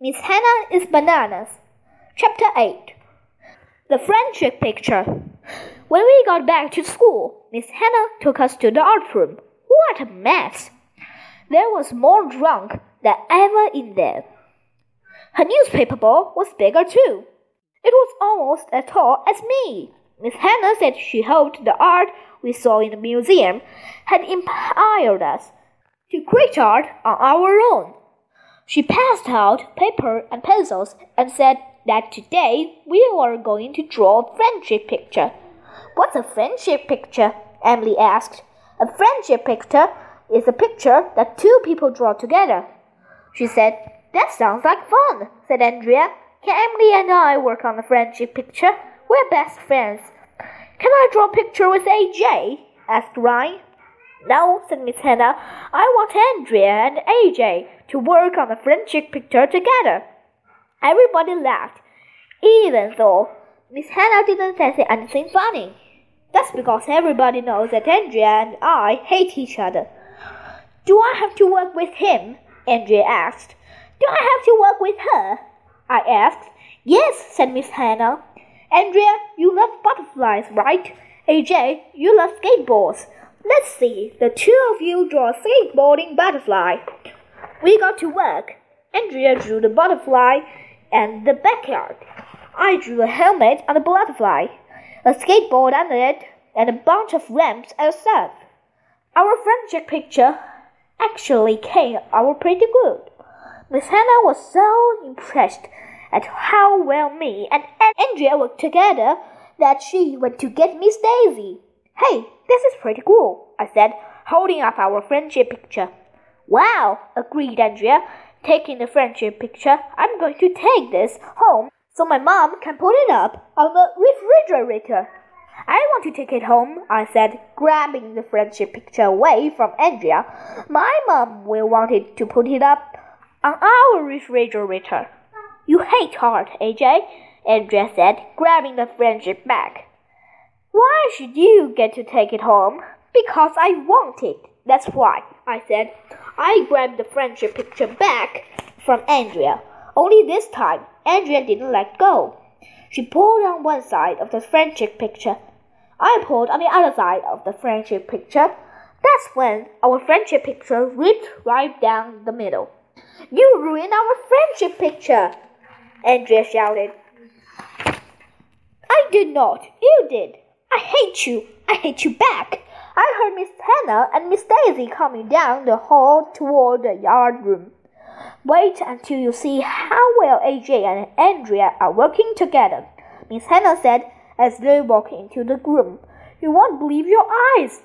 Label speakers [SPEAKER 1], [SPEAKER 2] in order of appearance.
[SPEAKER 1] Miss Hannah is Bananas. Chapter 8 The Friendship Picture. When we got back to school, Miss Hannah took us to the art room. What a mess! There was more drunk than ever in there. Her newspaper ball was bigger too. It was almost as tall as me. Miss Hannah said she hoped the art we saw in the museum had inspired us to create art on our own. She passed out paper and pencils and said that today we were going to draw a friendship picture. What's a friendship picture? Emily asked. A friendship picture is a picture that two people draw together. She said, That sounds like fun, said Andrea. Can Emily and I work on a friendship picture? We're best friends. Can I draw a picture with AJ? asked Ryan. No, said Miss Hannah. I want Andrea and AJ to work on a friendship picture together. Everybody laughed, even though Miss Hannah didn't say anything funny. That's because everybody knows that Andrea and I hate each other. Do I have to work with him? Andrea asked. Do I have to work with her? I asked. Yes, said Miss Hannah. Andrea, you love butterflies, right? AJ, you love skateboards. Let's see, the two of you draw a skateboarding butterfly. We got to work. Andrea drew the butterfly and the backyard. I drew a helmet on the butterfly, a skateboard under it, and a bunch of ramps and stuff. Our friendship picture actually came out pretty good. Miss Hannah was so impressed at how well me and Andrea worked together that she went to get Miss Daisy. Hey, this is pretty cool, I said, holding up our friendship picture. Wow, agreed Andrea, taking the friendship picture. I'm going to take this home so my mom can put it up on the refrigerator. I want to take it home, I said, grabbing the friendship picture away from Andrea. My mom will want it to put it up on our refrigerator. You hate art, AJ, Andrea said, grabbing the friendship back. Why should you get to take it home? Because I want it. That's why, I said. I grabbed the friendship picture back from Andrea. Only this time, Andrea didn't let go. She pulled on one side of the friendship picture. I pulled on the other side of the friendship picture. That's when our friendship picture ripped right down the middle. You ruined our friendship picture, Andrea shouted. I did not. You did. I hate you. I hate you back. I heard Miss Hannah and Miss Daisy coming down the hall toward the yard room. Wait until you see how well AJ and Andrea are working together, Miss Hannah said as they walked into the room. You won't believe your eyes.